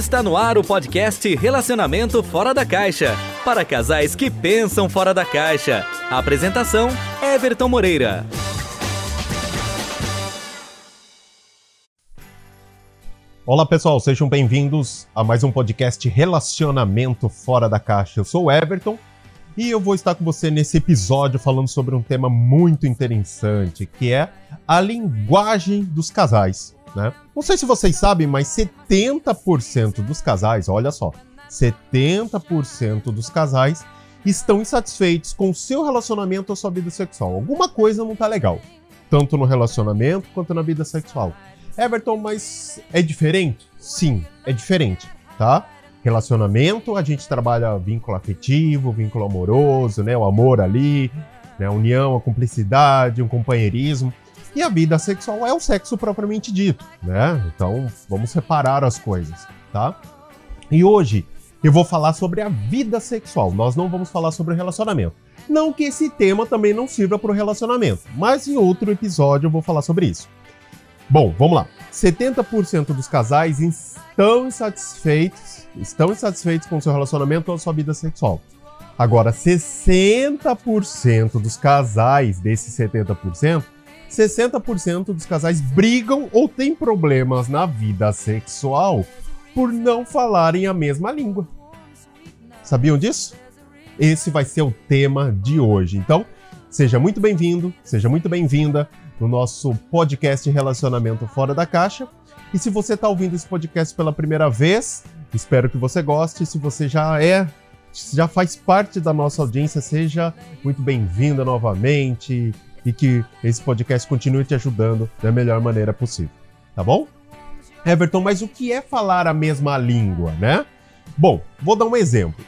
Está no ar o podcast Relacionamento Fora da Caixa para casais que pensam fora da caixa. A apresentação: Everton Moreira. Olá pessoal, sejam bem-vindos a mais um podcast Relacionamento Fora da Caixa. Eu sou o Everton e eu vou estar com você nesse episódio falando sobre um tema muito interessante, que é a linguagem dos casais. Né? Não sei se vocês sabem, mas 70% dos casais, olha só, 70% dos casais estão insatisfeitos com o seu relacionamento ou sua vida sexual. Alguma coisa não tá legal, tanto no relacionamento quanto na vida sexual. Everton, mas é diferente? Sim, é diferente, tá? Relacionamento, a gente trabalha vínculo afetivo, vínculo amoroso, né? O amor ali, né? a união, a cumplicidade, um companheirismo. E a vida sexual é o sexo propriamente dito, né? Então, vamos separar as coisas, tá? E hoje eu vou falar sobre a vida sexual. Nós não vamos falar sobre o relacionamento. Não que esse tema também não sirva para o relacionamento, mas em outro episódio eu vou falar sobre isso. Bom, vamos lá. 70% dos casais estão insatisfeitos, estão insatisfeitos com seu relacionamento ou sua vida sexual. Agora, 60% dos casais desses 70% 60% dos casais brigam ou têm problemas na vida sexual por não falarem a mesma língua. Sabiam disso? Esse vai ser o tema de hoje. Então, seja muito bem-vindo, seja muito bem-vinda no nosso podcast Relacionamento Fora da Caixa. E se você está ouvindo esse podcast pela primeira vez, espero que você goste. Se você já é, já faz parte da nossa audiência, seja muito bem-vinda novamente e que esse podcast continue te ajudando da melhor maneira possível, tá bom? Everton, mas o que é falar a mesma língua, né? Bom, vou dar um exemplo.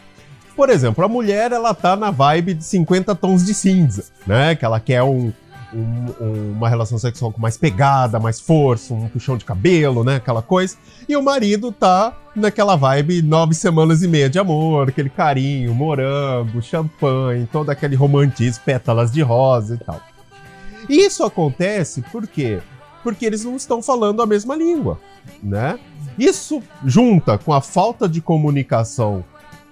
Por exemplo, a mulher ela tá na vibe de 50 tons de cinza, né? Que ela quer um, um, uma relação sexual com mais pegada, mais força, um puxão de cabelo, né? Aquela coisa. E o marido tá naquela vibe nove semanas e meia de amor, aquele carinho, morango, champanhe, todo aquele romantismo, pétalas de rosa e tal. Isso acontece por quê? Porque eles não estão falando a mesma língua, né? Isso junta com a falta de comunicação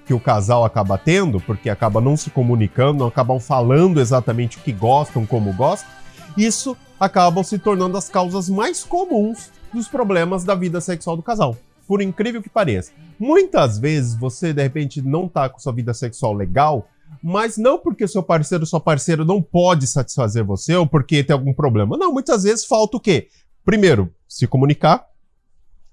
que o casal acaba tendo, porque acaba não se comunicando, não acabam falando exatamente o que gostam, como gostam, isso acaba se tornando as causas mais comuns dos problemas da vida sexual do casal. Por incrível que pareça. Muitas vezes você, de repente, não tá com sua vida sexual legal, mas não porque seu parceiro sua parceira não pode satisfazer você ou porque tem algum problema. Não, muitas vezes falta o quê? Primeiro, se comunicar.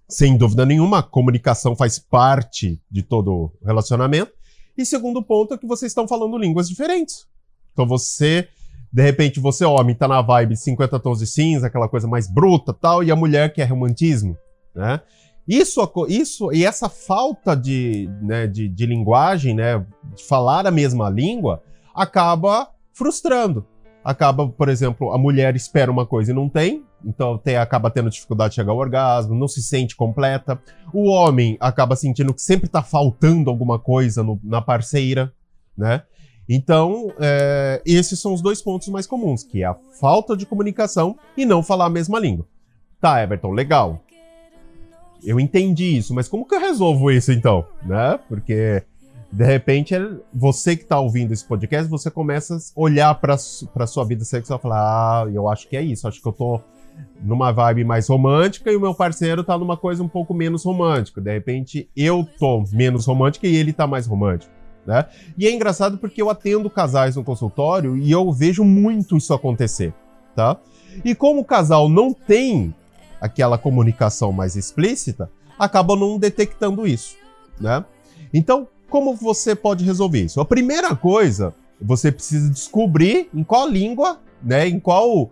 Sem dúvida nenhuma, comunicação faz parte de todo relacionamento. E segundo ponto é que vocês estão falando línguas diferentes. Então você, de repente, você homem tá na vibe 50 tons de cinza, aquela coisa mais bruta tal, e a mulher quer romantismo, né? Isso, isso e essa falta de, né, de, de linguagem, né, de falar a mesma língua, acaba frustrando. Acaba, por exemplo, a mulher espera uma coisa e não tem, então tem, acaba tendo dificuldade de chegar ao orgasmo, não se sente completa. O homem acaba sentindo que sempre está faltando alguma coisa no, na parceira, né? Então, é, esses são os dois pontos mais comuns, que é a falta de comunicação e não falar a mesma língua. Tá, Everton, legal eu entendi isso, mas como que eu resolvo isso então? Né? Porque de repente você que está ouvindo esse podcast, você começa a olhar para sua vida sexual e falar: "Ah, eu acho que é isso, acho que eu tô numa vibe mais romântica e o meu parceiro tá numa coisa um pouco menos romântica. De repente eu tô menos romântica e ele tá mais romântico. Né? E é engraçado porque eu atendo casais no consultório e eu vejo muito isso acontecer, tá? E como o casal não tem aquela comunicação mais explícita, acabam não detectando isso, né? Então, como você pode resolver isso? A primeira coisa, você precisa descobrir em qual língua, né? Em qual,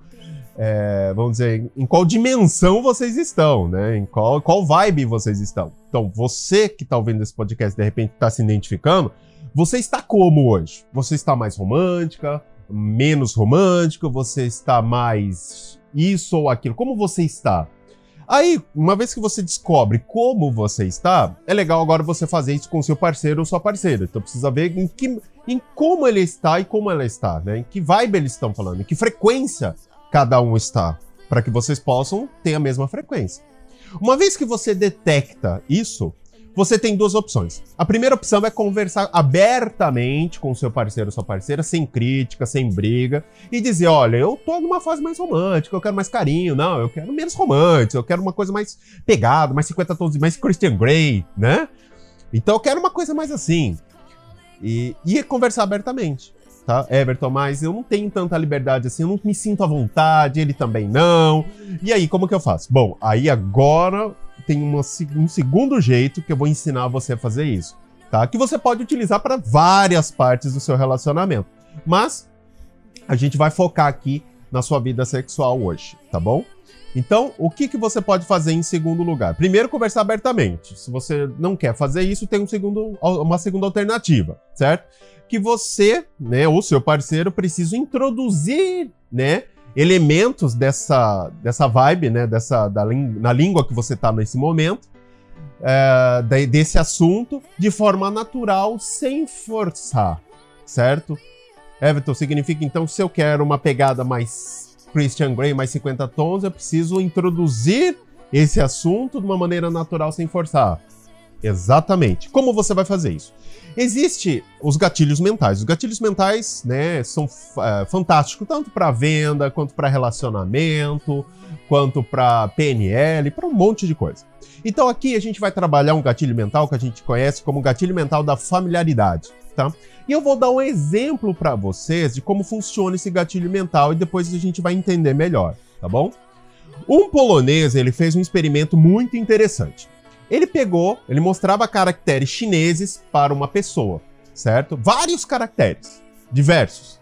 é, vamos dizer, em qual dimensão vocês estão, né? Em qual, qual vibe vocês estão. Então, você que está ouvindo esse podcast, de repente está se identificando, você está como hoje? Você está mais romântica, menos romântica? Você está mais isso ou aquilo? Como você está? Aí, uma vez que você descobre como você está, é legal agora você fazer isso com seu parceiro ou sua parceira. Então precisa ver em, que, em como ele está e como ela está, né? Em que vibe eles estão falando, em que frequência cada um está, para que vocês possam ter a mesma frequência. Uma vez que você detecta isso, você tem duas opções. A primeira opção é conversar abertamente com seu parceiro ou sua parceira, sem crítica, sem briga, e dizer: olha, eu tô numa fase mais romântica, eu quero mais carinho, não, eu quero menos romântico, eu quero uma coisa mais pegada, mais 50 tons, mais Christian Grey, né? Então eu quero uma coisa mais assim. E, e conversar abertamente, tá? Everton, mas eu não tenho tanta liberdade assim, eu não me sinto à vontade, ele também não. E aí, como que eu faço? Bom, aí agora tem uma, um segundo jeito que eu vou ensinar você a fazer isso, tá? Que você pode utilizar para várias partes do seu relacionamento. Mas a gente vai focar aqui na sua vida sexual hoje, tá bom? Então, o que, que você pode fazer em segundo lugar? Primeiro, conversar abertamente. Se você não quer fazer isso, tem um segundo, uma segunda alternativa, certo? Que você, né, ou seu parceiro, precisa introduzir, né, elementos dessa, dessa vibe, né, dessa, da, na língua que você está nesse momento, é, desse assunto, de forma natural, sem forçar, certo? Everton, significa então se eu quero uma pegada mais Christian Grey, mais 50 tons, eu preciso introduzir esse assunto de uma maneira natural, sem forçar. Exatamente. Como você vai fazer isso? Existe os gatilhos mentais. Os gatilhos mentais, né, são é, fantásticos tanto para venda, quanto para relacionamento, quanto para PNL, para um monte de coisa. Então aqui a gente vai trabalhar um gatilho mental que a gente conhece como gatilho mental da familiaridade, tá? E eu vou dar um exemplo para vocês de como funciona esse gatilho mental e depois a gente vai entender melhor, tá bom? Um polonês, ele fez um experimento muito interessante. Ele pegou, ele mostrava caracteres chineses para uma pessoa, certo? Vários caracteres, diversos.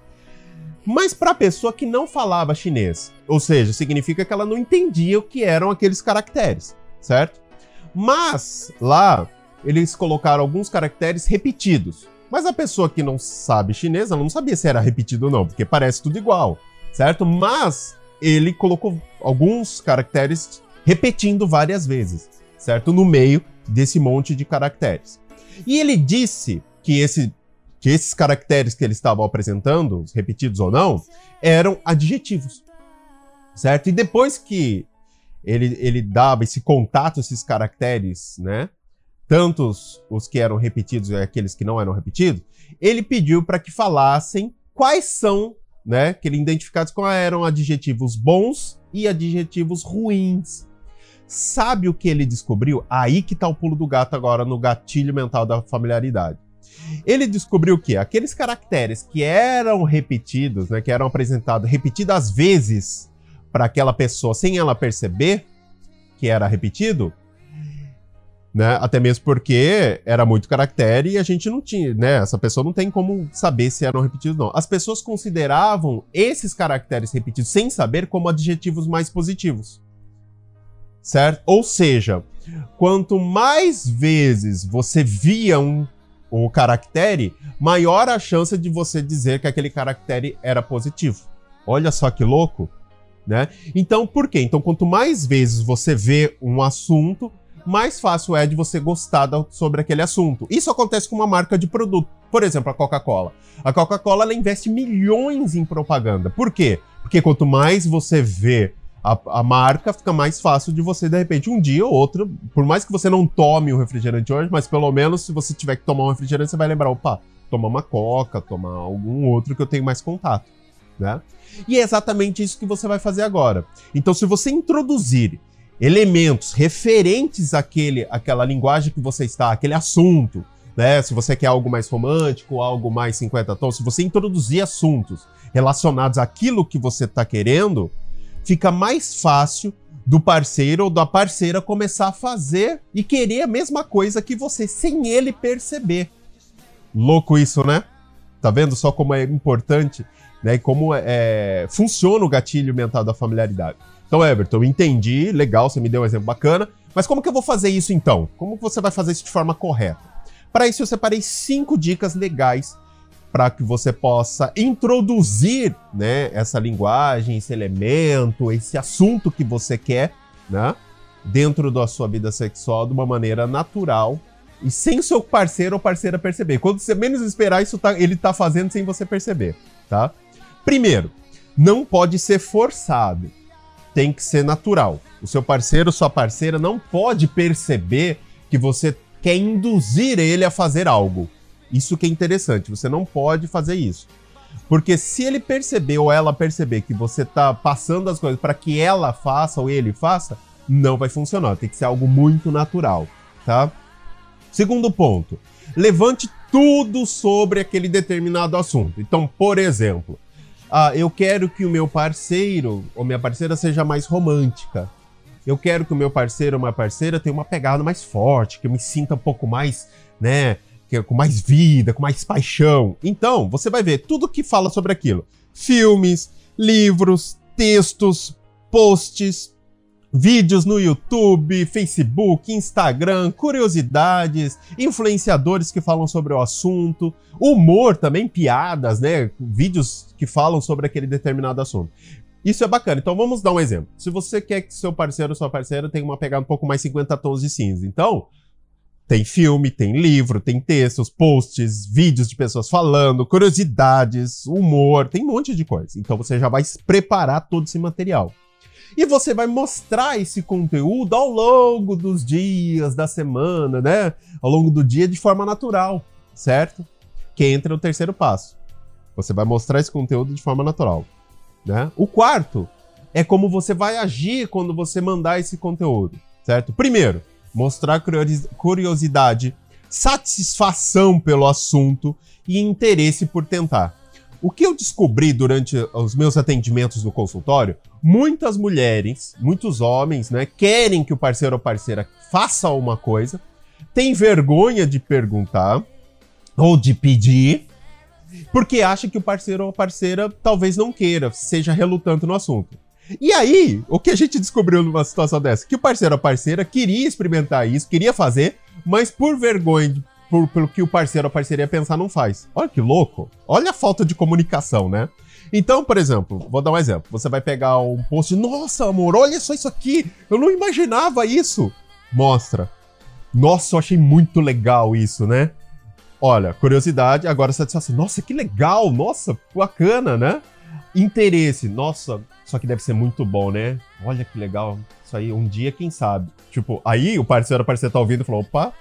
Mas para a pessoa que não falava chinês, ou seja, significa que ela não entendia o que eram aqueles caracteres, certo? Mas lá eles colocaram alguns caracteres repetidos. Mas a pessoa que não sabe chinês, ela não sabia se era repetido ou não, porque parece tudo igual, certo? Mas ele colocou alguns caracteres repetindo várias vezes certo? No meio desse monte de caracteres. E ele disse que, esse, que esses caracteres que ele estava apresentando, repetidos ou não, eram adjetivos, certo? E depois que ele, ele dava esse contato, esses caracteres, né? Tanto os, os que eram repetidos e aqueles que não eram repetidos, ele pediu para que falassem quais são, né? Que ele identificasse quais eram adjetivos bons e adjetivos ruins Sabe o que ele descobriu? Aí que tá o pulo do gato agora no gatilho mental da familiaridade. Ele descobriu que aqueles caracteres que eram repetidos, né, que eram apresentados repetidas vezes para aquela pessoa sem ela perceber que era repetido, né? Até mesmo porque era muito caractere e a gente não tinha, né? Essa pessoa não tem como saber se eram repetidos ou não. As pessoas consideravam esses caracteres repetidos sem saber como adjetivos mais positivos certo? Ou seja, quanto mais vezes você via um, o caractere, maior a chance de você dizer que aquele caractere era positivo. Olha só que louco, né? Então, por quê? Então, quanto mais vezes você vê um assunto, mais fácil é de você gostar sobre aquele assunto. Isso acontece com uma marca de produto. Por exemplo, a Coca-Cola. A Coca-Cola investe milhões em propaganda. Por quê? Porque quanto mais você vê a, a, marca, fica mais fácil de você, de repente, um dia ou outro, por mais que você não tome um refrigerante hoje, mas pelo menos se você tiver que tomar um refrigerante, você vai lembrar, opa, tomar uma coca, tomar algum outro que eu tenho mais contato, né? E é exatamente isso que você vai fazer agora. Então, se você introduzir elementos referentes àquele, àquela linguagem que você está, aquele assunto, né? Se você quer algo mais romântico, algo mais 50 tons, se você introduzir assuntos relacionados àquilo que você está querendo, fica mais fácil do parceiro ou da parceira começar a fazer e querer a mesma coisa que você, sem ele perceber. Louco isso, né? Tá vendo só como é importante, né? E como é, funciona o gatilho mental da familiaridade. Então, Everton, entendi, legal, você me deu um exemplo bacana, mas como que eu vou fazer isso então? Como você vai fazer isso de forma correta? Para isso, eu separei cinco dicas legais para que você possa introduzir né, essa linguagem, esse elemento, esse assunto que você quer, né, dentro da sua vida sexual de uma maneira natural e sem seu parceiro ou parceira perceber. Quando você menos esperar, isso tá, ele está fazendo sem você perceber, tá? Primeiro, não pode ser forçado, tem que ser natural. O seu parceiro, sua parceira não pode perceber que você quer induzir ele a fazer algo. Isso que é interessante, você não pode fazer isso. Porque se ele perceber ou ela perceber que você tá passando as coisas para que ela faça ou ele faça, não vai funcionar. Tem que ser algo muito natural, tá? Segundo ponto, levante tudo sobre aquele determinado assunto. Então, por exemplo, ah, eu quero que o meu parceiro ou minha parceira seja mais romântica. Eu quero que o meu parceiro ou minha parceira tenha uma pegada mais forte, que eu me sinta um pouco mais, né, com mais vida, com mais paixão. Então, você vai ver tudo que fala sobre aquilo: filmes, livros, textos, posts, Vídeos no YouTube, Facebook, Instagram, curiosidades, influenciadores que falam sobre o assunto, humor também, piadas, né? Vídeos que falam sobre aquele determinado assunto. Isso é bacana. Então vamos dar um exemplo. Se você quer que seu parceiro ou sua parceira tenha uma pegada um pouco mais 50 tons de cinza, então tem filme, tem livro, tem textos, posts, vídeos de pessoas falando, curiosidades, humor, tem um monte de coisa. Então você já vai preparar todo esse material. E você vai mostrar esse conteúdo ao longo dos dias, da semana, né? Ao longo do dia de forma natural, certo? Que entra o terceiro passo. Você vai mostrar esse conteúdo de forma natural, né? O quarto é como você vai agir quando você mandar esse conteúdo, certo? Primeiro, mostrar curiosidade, satisfação pelo assunto e interesse por tentar. O que eu descobri durante os meus atendimentos no consultório, muitas mulheres, muitos homens, né, querem que o parceiro ou parceira faça uma coisa, tem vergonha de perguntar ou de pedir, porque acha que o parceiro ou parceira talvez não queira, seja relutante no assunto. E aí, o que a gente descobriu numa situação dessa? Que o parceiro ou parceira queria experimentar isso, queria fazer, mas por vergonha por, pelo que o parceiro ou a parceria pensar, não faz. Olha que louco. Olha a falta de comunicação, né? Então, por exemplo, vou dar um exemplo. Você vai pegar um post, nossa, amor, olha só isso aqui. Eu não imaginava isso. Mostra. Nossa, eu achei muito legal isso, né? Olha, curiosidade, agora satisfação. Nossa, que legal, nossa, bacana, né? Interesse, nossa, só que deve ser muito bom, né? Olha que legal. Isso aí, um dia, quem sabe? Tipo, aí o parceiro, a parceira tá ouvindo e falou: opa,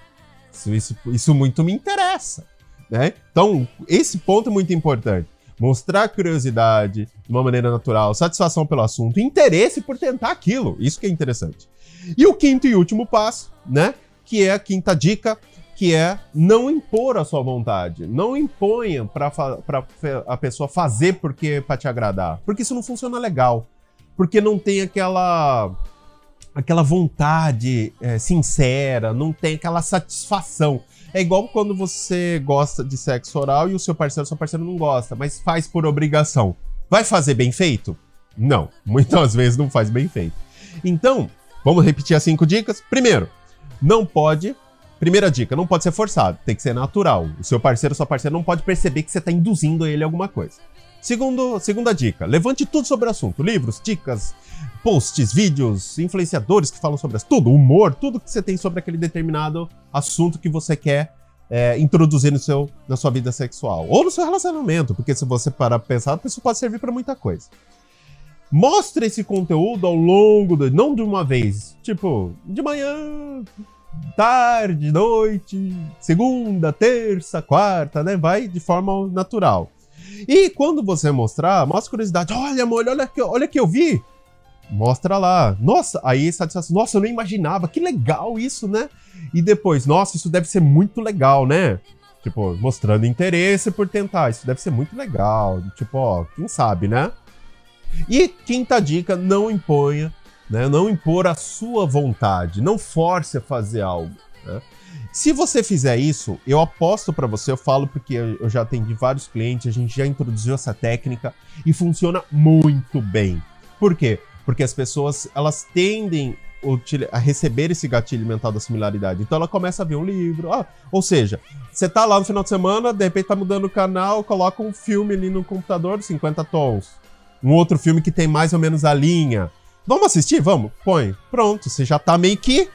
isso, isso, isso muito me interessa. Né? Então, esse ponto é muito importante. Mostrar curiosidade de uma maneira natural, satisfação pelo assunto, interesse por tentar aquilo. Isso que é interessante. E o quinto e último passo, né? Que é a quinta dica, que é não impor a sua vontade. Não imponha para a pessoa fazer porque para te agradar. Porque isso não funciona legal. Porque não tem aquela aquela vontade é, sincera, não tem aquela satisfação. É igual quando você gosta de sexo oral e o seu parceiro, seu parceiro não gosta, mas faz por obrigação. Vai fazer bem feito? Não, muitas vezes não faz bem feito. Então, vamos repetir as cinco dicas. Primeiro, não pode. Primeira dica, não pode ser forçado, tem que ser natural. O seu parceiro, sua parceira não pode perceber que você está induzindo ele a alguma coisa. Segundo, segunda dica, levante tudo sobre o assunto: livros, dicas, posts, vídeos, influenciadores que falam sobre tudo, humor, tudo que você tem sobre aquele determinado assunto que você quer é, introduzir no seu, na sua vida sexual ou no seu relacionamento, porque se você parar pra pensar, isso pode servir para muita coisa. Mostre esse conteúdo ao longo do. Não de uma vez. Tipo, de manhã, tarde, noite, segunda, terça, quarta, né? Vai de forma natural. E quando você mostrar, mostra curiosidade. Olha, amor, olha que, olha que eu vi. Mostra lá. Nossa, aí satisfação. Nossa, eu não imaginava. Que legal isso, né? E depois, nossa, isso deve ser muito legal, né? Tipo, mostrando interesse por tentar. Isso deve ser muito legal. Tipo, ó, quem sabe, né? E quinta dica, não imponha, né? Não impor a sua vontade. Não force a fazer algo. Né? Se você fizer isso, eu aposto para você, eu falo porque eu já atendi vários clientes, a gente já introduziu essa técnica e funciona muito bem. Por quê? Porque as pessoas, elas tendem a receber esse gatilho mental da similaridade. Então ela começa a ver um livro. Ah, ou seja, você tá lá no final de semana, de repente tá mudando o canal, coloca um filme ali no computador de 50 tons. Um outro filme que tem mais ou menos a linha. Vamos assistir? Vamos? Põe. Pronto, você já tá meio que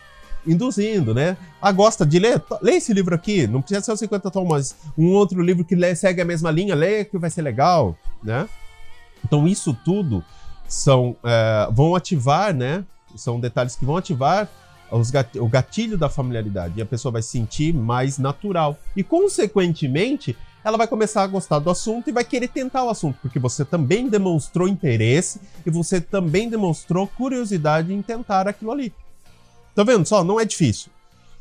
induzindo, né? Ah, gosta de ler? Lê esse livro aqui, não precisa ser os 50 tons, um outro livro que segue a mesma linha, lê que vai ser legal, né? Então isso tudo são é, vão ativar, né? São detalhes que vão ativar o gatilho da familiaridade e a pessoa vai se sentir mais natural. E, consequentemente, ela vai começar a gostar do assunto e vai querer tentar o assunto, porque você também demonstrou interesse e você também demonstrou curiosidade em tentar aquilo ali. Tá vendo só? Não é difícil,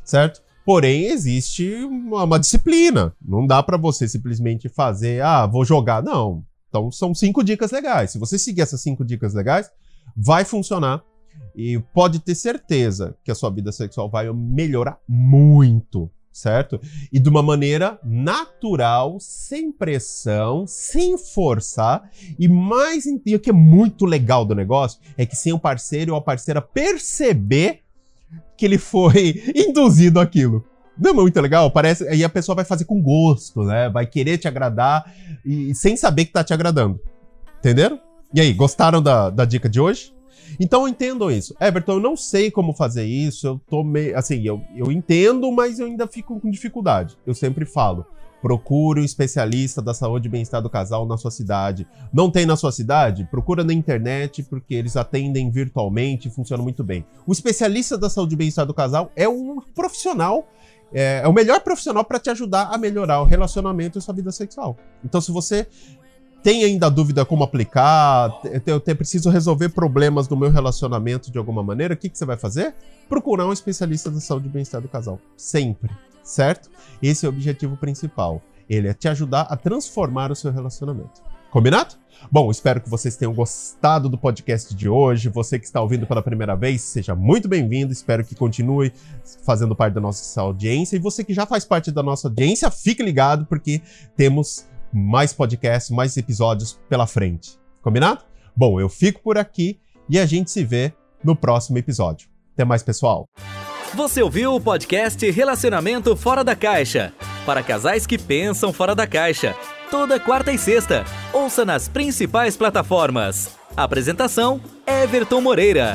certo? Porém, existe uma, uma disciplina. Não dá para você simplesmente fazer, ah, vou jogar. Não. Então, são cinco dicas legais. Se você seguir essas cinco dicas legais, vai funcionar. E pode ter certeza que a sua vida sexual vai melhorar muito, certo? E de uma maneira natural, sem pressão, sem forçar. E mais, e o que é muito legal do negócio é que sem o parceiro ou a parceira perceber que ele foi induzido aquilo. Não é muito legal? Parece. Aí a pessoa vai fazer com gosto, né? Vai querer te agradar e sem saber que tá te agradando. Entenderam? E aí, gostaram da, da dica de hoje? Então entendam isso. Everton, eu não sei como fazer isso, eu tô meio. Assim, eu, eu entendo, mas eu ainda fico com dificuldade. Eu sempre falo. Procure um especialista da saúde e bem-estar do casal na sua cidade. Não tem na sua cidade? Procura na internet, porque eles atendem virtualmente e funcionam muito bem. O especialista da saúde e bem-estar do casal é um profissional é, é, o melhor profissional para te ajudar a melhorar o relacionamento e sua vida sexual. Então, se você tem ainda dúvida como aplicar, eu, eu preciso resolver problemas do meu relacionamento de alguma maneira, o que, que você vai fazer? Procurar um especialista da saúde e bem-estar do casal. Sempre certo? Esse é o objetivo principal. Ele é te ajudar a transformar o seu relacionamento. Combinado? Bom, espero que vocês tenham gostado do podcast de hoje. Você que está ouvindo pela primeira vez, seja muito bem-vindo. Espero que continue fazendo parte da nossa audiência. E você que já faz parte da nossa audiência, fique ligado, porque temos mais podcasts, mais episódios pela frente. Combinado? Bom, eu fico por aqui e a gente se vê no próximo episódio. Até mais, pessoal! Você ouviu o podcast Relacionamento Fora da Caixa? Para casais que pensam fora da caixa. Toda quarta e sexta. Ouça nas principais plataformas. Apresentação: Everton Moreira.